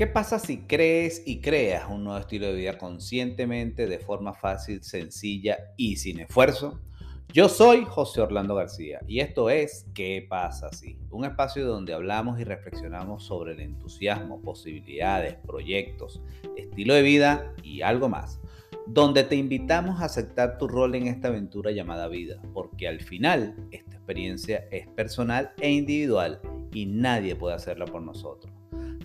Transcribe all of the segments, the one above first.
¿Qué pasa si crees y creas un nuevo estilo de vida conscientemente, de forma fácil, sencilla y sin esfuerzo? Yo soy José Orlando García y esto es ¿Qué pasa si? Un espacio donde hablamos y reflexionamos sobre el entusiasmo, posibilidades, proyectos, estilo de vida y algo más. Donde te invitamos a aceptar tu rol en esta aventura llamada vida, porque al final esta experiencia es personal e individual y nadie puede hacerla por nosotros.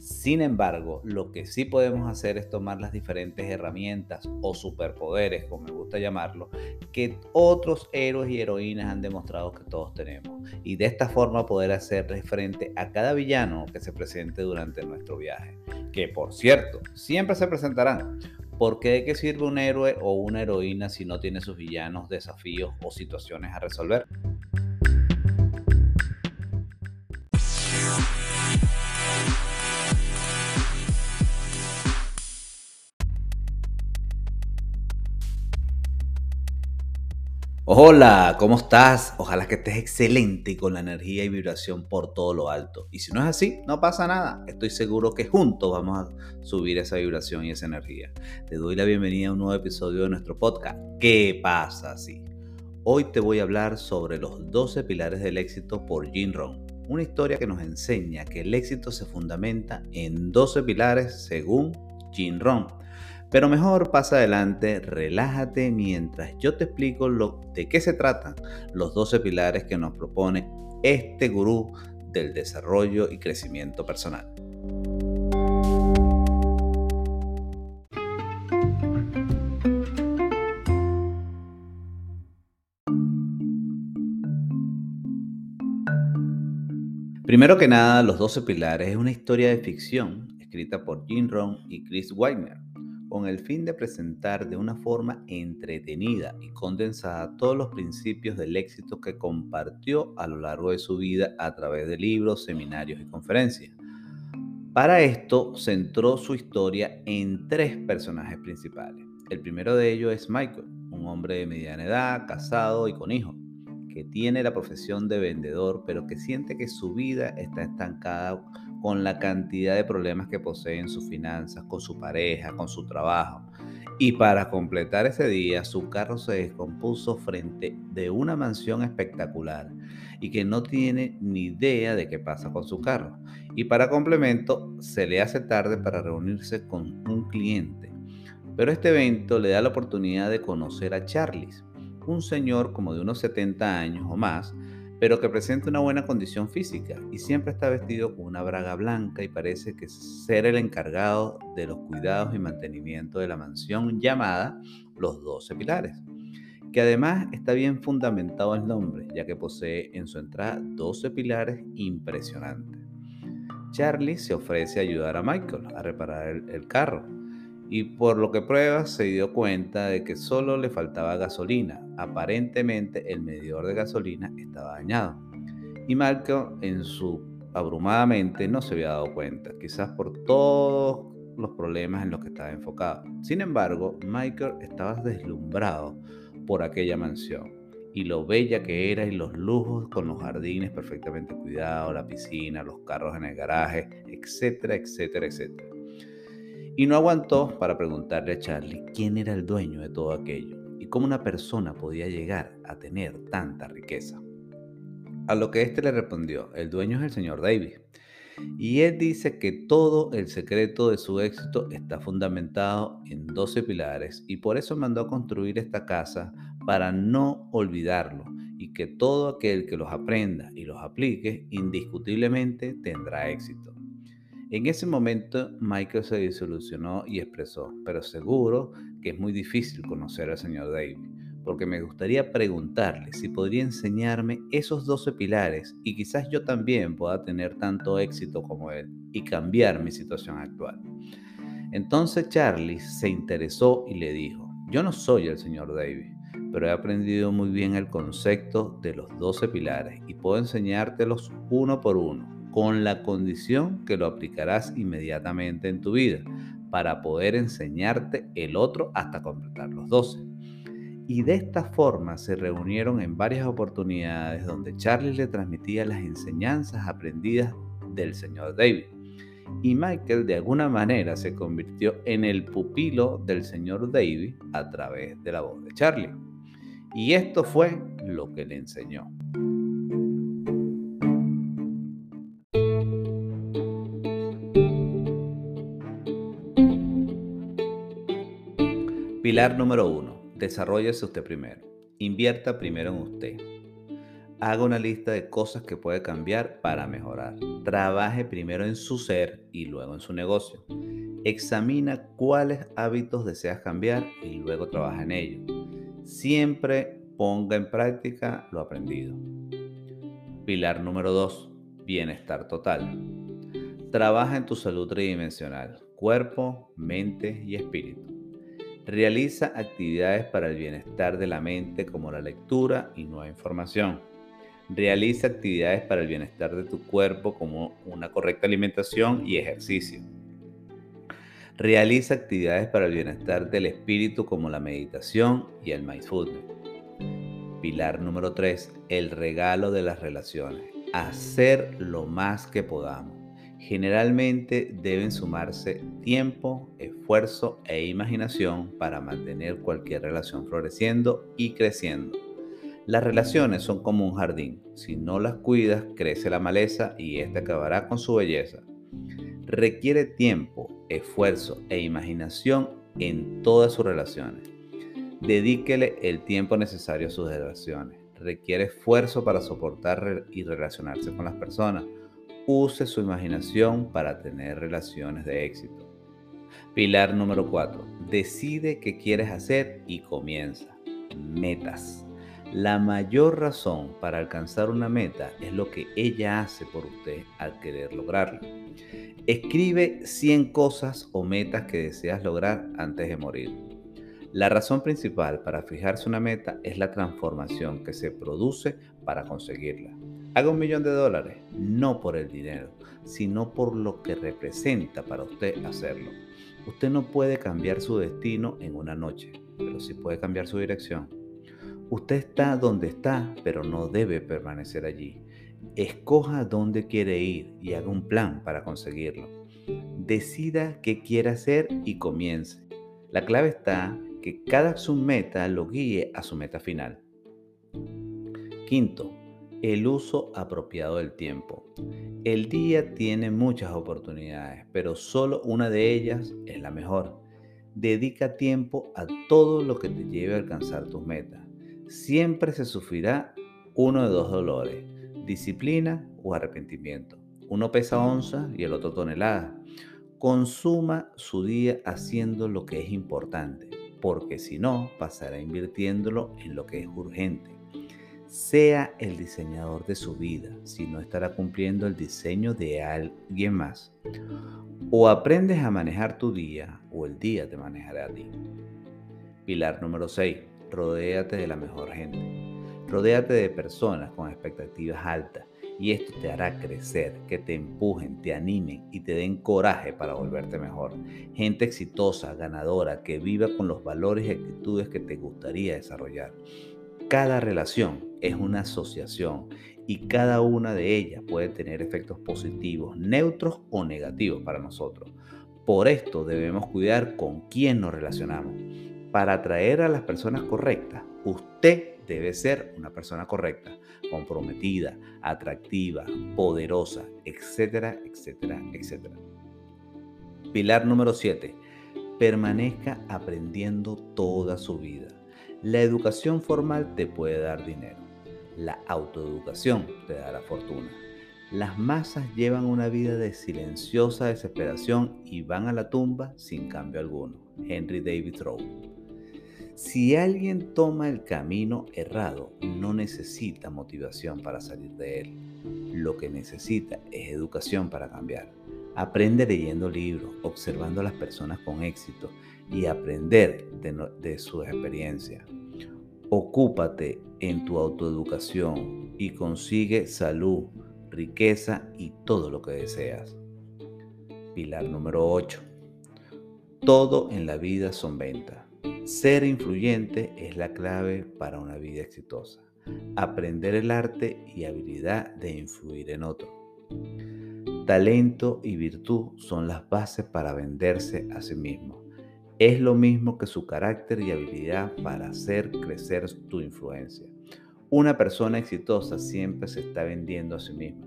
Sin embargo, lo que sí podemos hacer es tomar las diferentes herramientas o superpoderes, como me gusta llamarlo, que otros héroes y heroínas han demostrado que todos tenemos. Y de esta forma poder hacerle frente a cada villano que se presente durante nuestro viaje. Que por cierto, siempre se presentarán. Porque de qué sirve un héroe o una heroína si no tiene sus villanos, desafíos o situaciones a resolver? Hola, ¿cómo estás? Ojalá que estés excelente y con la energía y vibración por todo lo alto. Y si no es así, no pasa nada. Estoy seguro que juntos vamos a subir esa vibración y esa energía. Te doy la bienvenida a un nuevo episodio de nuestro podcast. ¿Qué pasa así? Hoy te voy a hablar sobre los 12 pilares del éxito por Jim Rohn. Una historia que nos enseña que el éxito se fundamenta en 12 pilares según Jim Rohn pero mejor pasa adelante, relájate mientras yo te explico lo, de qué se tratan los 12 pilares que nos propone este gurú del desarrollo y crecimiento personal. Primero que nada, Los 12 Pilares es una historia de ficción escrita por Jim Rohn y Chris Weiner con el fin de presentar de una forma entretenida y condensada todos los principios del éxito que compartió a lo largo de su vida a través de libros, seminarios y conferencias. Para esto centró su historia en tres personajes principales. El primero de ellos es Michael, un hombre de mediana edad, casado y con hijos, que tiene la profesión de vendedor, pero que siente que su vida está estancada con la cantidad de problemas que posee en sus finanzas, con su pareja, con su trabajo. Y para completar ese día, su carro se descompuso frente de una mansión espectacular y que no tiene ni idea de qué pasa con su carro. Y para complemento, se le hace tarde para reunirse con un cliente. Pero este evento le da la oportunidad de conocer a Charles, un señor como de unos 70 años o más, pero que presenta una buena condición física y siempre está vestido con una braga blanca y parece que ser el encargado de los cuidados y mantenimiento de la mansión llamada Los Doce Pilares, que además está bien fundamentado el nombre, ya que posee en su entrada 12 pilares impresionantes. Charlie se ofrece a ayudar a Michael a reparar el carro, y por lo que prueba se dio cuenta de que solo le faltaba gasolina. Aparentemente el medidor de gasolina estaba dañado. Y Marco en su abrumada mente no se había dado cuenta, quizás por todos los problemas en los que estaba enfocado. Sin embargo, Michael estaba deslumbrado por aquella mansión y lo bella que era y los lujos con los jardines perfectamente cuidados, la piscina, los carros en el garaje, etcétera, etcétera, etcétera y no aguantó para preguntarle a Charlie quién era el dueño de todo aquello y cómo una persona podía llegar a tener tanta riqueza. A lo que éste le respondió, el dueño es el señor Davis. Y él dice que todo el secreto de su éxito está fundamentado en 12 pilares y por eso mandó a construir esta casa para no olvidarlo y que todo aquel que los aprenda y los aplique indiscutiblemente tendrá éxito. En ese momento Michael se disolucionó y expresó, pero seguro que es muy difícil conocer al señor David, porque me gustaría preguntarle si podría enseñarme esos 12 pilares y quizás yo también pueda tener tanto éxito como él y cambiar mi situación actual. Entonces Charlie se interesó y le dijo, yo no soy el señor David, pero he aprendido muy bien el concepto de los 12 pilares y puedo enseñártelos uno por uno con la condición que lo aplicarás inmediatamente en tu vida para poder enseñarte el otro hasta completar los 12. Y de esta forma se reunieron en varias oportunidades donde Charlie le transmitía las enseñanzas aprendidas del señor David. y Michael de alguna manera se convirtió en el pupilo del señor David a través de la voz de Charlie. Y esto fue lo que le enseñó. Pilar número uno. Desarrollese usted primero. Invierta primero en usted. Haga una lista de cosas que puede cambiar para mejorar. Trabaje primero en su ser y luego en su negocio. Examina cuáles hábitos deseas cambiar y luego trabaja en ellos. Siempre ponga en práctica lo aprendido. Pilar número 2. Bienestar total. Trabaja en tu salud tridimensional, cuerpo, mente y espíritu. Realiza actividades para el bienestar de la mente como la lectura y nueva información. Realiza actividades para el bienestar de tu cuerpo como una correcta alimentación y ejercicio. Realiza actividades para el bienestar del espíritu como la meditación y el mindfulness. Pilar número 3. El regalo de las relaciones. Hacer lo más que podamos. Generalmente deben sumarse tiempo, esfuerzo e imaginación para mantener cualquier relación floreciendo y creciendo. Las relaciones son como un jardín. Si no las cuidas, crece la maleza y ésta acabará con su belleza. Requiere tiempo, esfuerzo e imaginación en todas sus relaciones. Dedíquele el tiempo necesario a sus relaciones. Requiere esfuerzo para soportar y relacionarse con las personas Use su imaginación para tener relaciones de éxito. Pilar número 4. Decide qué quieres hacer y comienza. Metas. La mayor razón para alcanzar una meta es lo que ella hace por usted al querer lograrla. Escribe 100 cosas o metas que deseas lograr antes de morir. La razón principal para fijarse una meta es la transformación que se produce para conseguirla. Haga un millón de dólares, no por el dinero, sino por lo que representa para usted hacerlo. Usted no puede cambiar su destino en una noche, pero sí puede cambiar su dirección. Usted está donde está, pero no debe permanecer allí. Escoja dónde quiere ir y haga un plan para conseguirlo. Decida qué quiere hacer y comience. La clave está que cada su meta lo guíe a su meta final. Quinto, el uso apropiado del tiempo. El día tiene muchas oportunidades, pero solo una de ellas es la mejor. Dedica tiempo a todo lo que te lleve a alcanzar tus metas. Siempre se sufrirá uno de dos dolores, disciplina o arrepentimiento. Uno pesa onza y el otro tonelada. Consuma su día haciendo lo que es importante, porque si no, pasará invirtiéndolo en lo que es urgente sea el diseñador de su vida, si no estará cumpliendo el diseño de alguien más. O aprendes a manejar tu día o el día te manejará a ti. Pilar número 6. Rodéate de la mejor gente. Rodéate de personas con expectativas altas y esto te hará crecer, que te empujen, te animen y te den coraje para volverte mejor. Gente exitosa, ganadora, que viva con los valores y actitudes que te gustaría desarrollar. Cada relación es una asociación y cada una de ellas puede tener efectos positivos, neutros o negativos para nosotros. Por esto debemos cuidar con quién nos relacionamos. Para atraer a las personas correctas, usted debe ser una persona correcta, comprometida, atractiva, poderosa, etcétera, etcétera, etcétera. Pilar número 7. Permanezca aprendiendo toda su vida. La educación formal te puede dar dinero. La autoeducación te da la fortuna. Las masas llevan una vida de silenciosa desesperación y van a la tumba sin cambio alguno. Henry David Thoreau. Si alguien toma el camino errado, no necesita motivación para salir de él. Lo que necesita es educación para cambiar. Aprende leyendo libros, observando a las personas con éxito y aprender de, de sus experiencias. Ocúpate en tu autoeducación y consigue salud, riqueza y todo lo que deseas. Pilar número 8. Todo en la vida son ventas. Ser influyente es la clave para una vida exitosa. Aprender el arte y habilidad de influir en otro. Talento y virtud son las bases para venderse a sí mismo. Es lo mismo que su carácter y habilidad para hacer crecer tu influencia. Una persona exitosa siempre se está vendiendo a sí misma.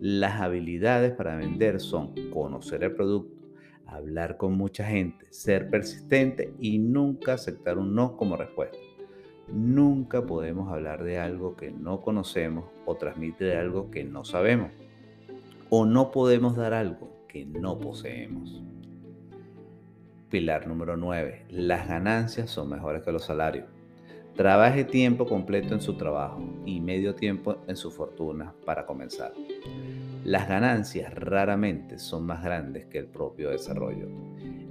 Las habilidades para vender son conocer el producto, hablar con mucha gente, ser persistente y nunca aceptar un no como respuesta. Nunca podemos hablar de algo que no conocemos o transmitir algo que no sabemos. O no podemos dar algo que no poseemos. Pilar número 9. Las ganancias son mejores que los salarios. Trabaje tiempo completo en su trabajo y medio tiempo en su fortuna para comenzar. Las ganancias raramente son más grandes que el propio desarrollo.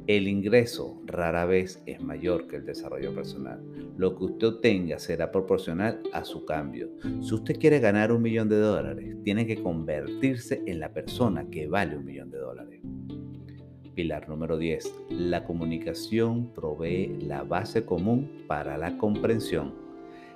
El ingreso rara vez es mayor que el desarrollo personal. Lo que usted obtenga será proporcional a su cambio. Si usted quiere ganar un millón de dólares, tiene que convertirse en la persona que vale un millón de dólares. Pilar número 10. La comunicación provee la base común para la comprensión.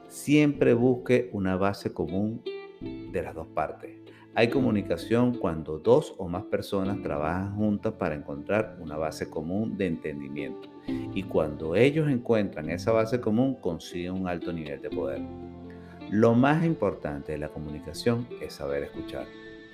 Siempre busque una base común de las dos partes. Hay comunicación cuando dos o más personas trabajan juntas para encontrar una base común de entendimiento. Y cuando ellos encuentran esa base común, consiguen un alto nivel de poder. Lo más importante de la comunicación es saber escuchar.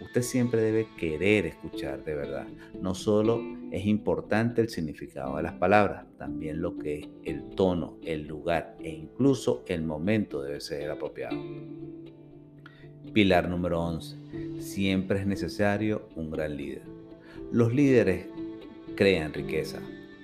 Usted siempre debe querer escuchar de verdad. No solo es importante el significado de las palabras, también lo que es el tono, el lugar e incluso el momento debe ser apropiado. Pilar número 11. Siempre es necesario un gran líder. Los líderes crean riqueza,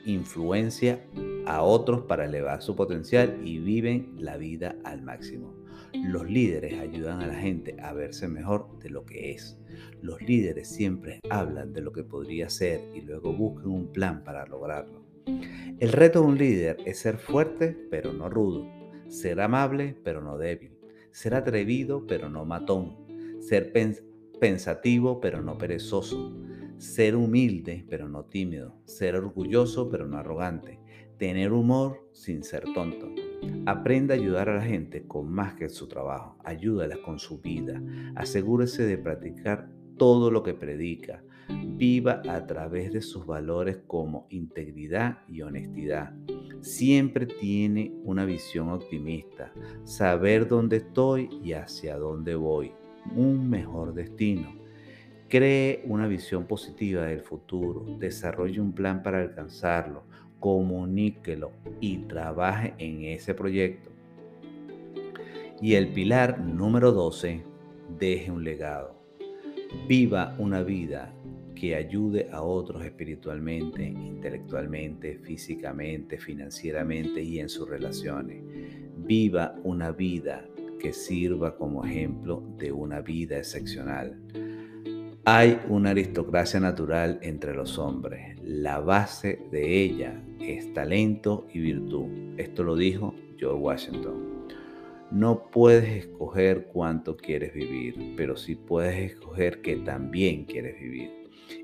influencia a otros para elevar su potencial y viven la vida al máximo. Los líderes ayudan a la gente a verse mejor de lo que es. Los líderes siempre hablan de lo que podría ser y luego buscan un plan para lograrlo. El reto de un líder es ser fuerte pero no rudo, ser amable pero no débil, ser atrevido pero no matón, ser pensativo pero no perezoso, ser humilde pero no tímido, ser orgulloso pero no arrogante, tener humor sin ser tonto. Aprenda a ayudar a la gente con más que su trabajo. Ayúdala con su vida. Asegúrese de practicar todo lo que predica. Viva a través de sus valores como integridad y honestidad. Siempre tiene una visión optimista. Saber dónde estoy y hacia dónde voy. Un mejor destino. Cree una visión positiva del futuro. Desarrolle un plan para alcanzarlo comuníquelo y trabaje en ese proyecto. Y el pilar número 12, deje un legado. Viva una vida que ayude a otros espiritualmente, intelectualmente, físicamente, financieramente y en sus relaciones. Viva una vida que sirva como ejemplo de una vida excepcional. Hay una aristocracia natural entre los hombres. La base de ella es talento y virtud. Esto lo dijo George Washington. No puedes escoger cuánto quieres vivir, pero sí puedes escoger que también quieres vivir.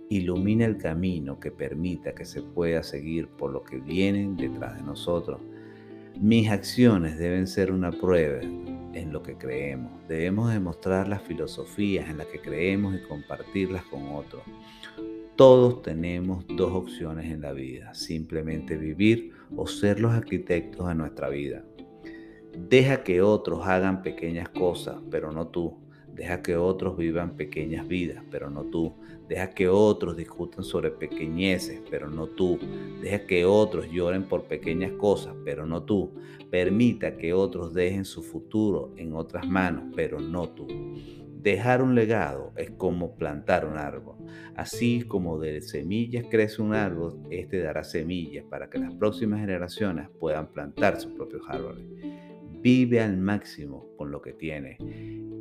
Ilumina el camino que permita que se pueda seguir por lo que vienen detrás de nosotros. Mis acciones deben ser una prueba en lo que creemos. Debemos demostrar las filosofías en las que creemos y compartirlas con otros. Todos tenemos dos opciones en la vida, simplemente vivir o ser los arquitectos de nuestra vida. Deja que otros hagan pequeñas cosas, pero no tú. Deja que otros vivan pequeñas vidas, pero no tú. Deja que otros discutan sobre pequeñeces, pero no tú. Deja que otros lloren por pequeñas cosas, pero no tú. Permita que otros dejen su futuro en otras manos, pero no tú. Dejar un legado es como plantar un árbol. Así como de semillas crece un árbol, este dará semillas para que las próximas generaciones puedan plantar sus propios árboles. Vive al máximo con lo que tiene.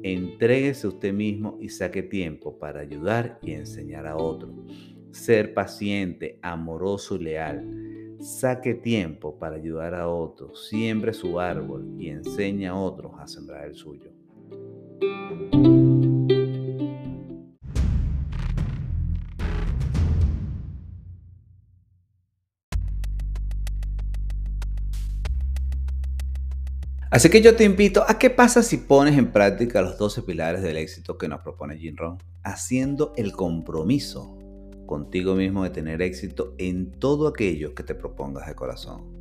Entréguese a usted mismo y saque tiempo para ayudar y enseñar a otros. Ser paciente, amoroso y leal. Saque tiempo para ayudar a otros. Siembre su árbol y enseñe a otros a sembrar el suyo. Así que yo te invito a qué pasa si pones en práctica los 12 pilares del éxito que nos propone Jim Rohn, haciendo el compromiso contigo mismo de tener éxito en todo aquello que te propongas de corazón.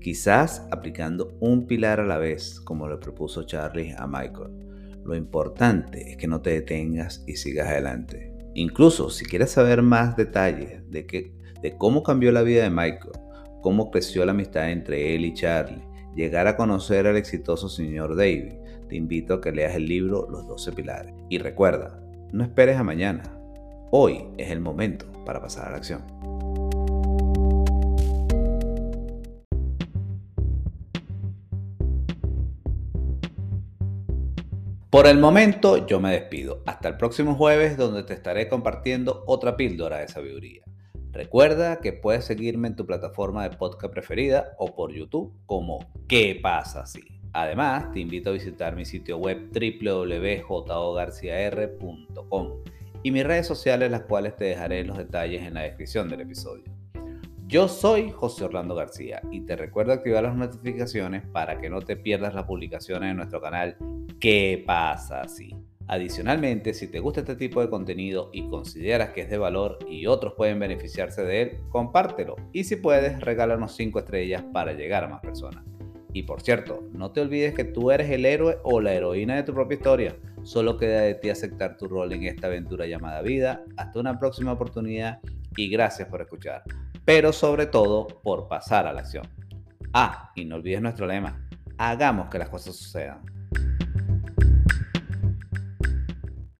Quizás aplicando un pilar a la vez, como le propuso Charlie a Michael. Lo importante es que no te detengas y sigas adelante. Incluso si quieres saber más detalles de, que, de cómo cambió la vida de Michael, cómo creció la amistad entre él y Charlie, llegar a conocer al exitoso señor David, te invito a que leas el libro Los 12 Pilares. Y recuerda, no esperes a mañana. Hoy es el momento para pasar a la acción. Por el momento yo me despido. Hasta el próximo jueves donde te estaré compartiendo otra píldora de sabiduría. Recuerda que puedes seguirme en tu plataforma de podcast preferida o por YouTube como ¿Qué pasa si? Además, te invito a visitar mi sitio web www.jogarciar.com y mis redes sociales, las cuales te dejaré los detalles en la descripción del episodio. Yo soy José Orlando García y te recuerdo activar las notificaciones para que no te pierdas las publicaciones en nuestro canal ¿Qué pasa si? Adicionalmente, si te gusta este tipo de contenido y consideras que es de valor y otros pueden beneficiarse de él, compártelo y si puedes, regálanos 5 estrellas para llegar a más personas. Y por cierto, no te olvides que tú eres el héroe o la heroína de tu propia historia. Solo queda de ti aceptar tu rol en esta aventura llamada vida. Hasta una próxima oportunidad y gracias por escuchar. Pero sobre todo por pasar a la acción. Ah, y no olvides nuestro lema. Hagamos que las cosas sucedan.